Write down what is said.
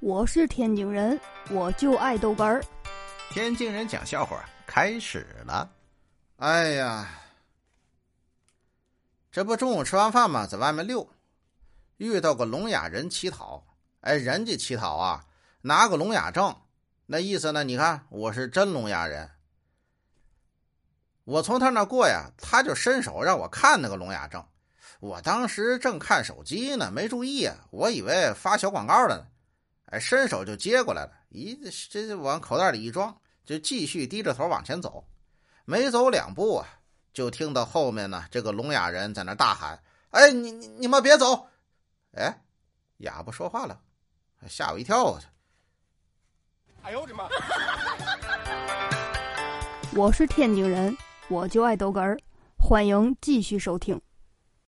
我是天津人，我就爱豆干儿。天津人讲笑话开始了。哎呀，这不中午吃完饭嘛，在外面溜，遇到个聋哑人乞讨。哎，人家乞讨啊，拿个聋哑证，那意思呢？你看，我是真聋哑人。我从他那过呀，他就伸手让我看那个聋哑证。我当时正看手机呢，没注意啊，我以为发小广告的呢。哎，伸手就接过来了，咦，这往口袋里一装，就继续低着头往前走。没走两步啊，就听到后面呢，这个聋哑人在那大喊：“哎，你你你们别走！”哎，哑巴说话了，吓我一跳！哎呦我的妈！我是天津人，我就爱逗哏儿。欢迎继续收听。